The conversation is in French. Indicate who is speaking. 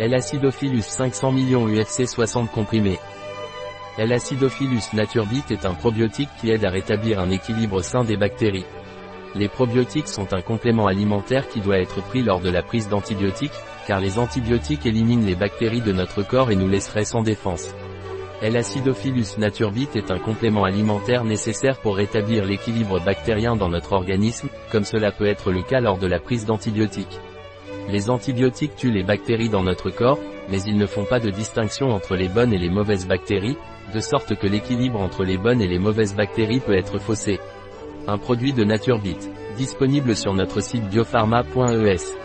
Speaker 1: L-Acidophilus 500 millions UFC 60 comprimés. L-Acidophilus naturbit est un probiotique qui aide à rétablir un équilibre sain des bactéries. Les probiotiques sont un complément alimentaire qui doit être pris lors de la prise d'antibiotiques, car les antibiotiques éliminent les bactéries de notre corps et nous laisseraient sans défense. L-Acidophilus naturbit est un complément alimentaire nécessaire pour rétablir l'équilibre bactérien dans notre organisme, comme cela peut être le cas lors de la prise d'antibiotiques. Les antibiotiques tuent les bactéries dans notre corps, mais ils ne font pas de distinction entre les bonnes et les mauvaises bactéries, de sorte que l'équilibre entre les bonnes et les mauvaises bactéries peut être faussé. Un produit de NatureBit, disponible sur notre site biopharma.es.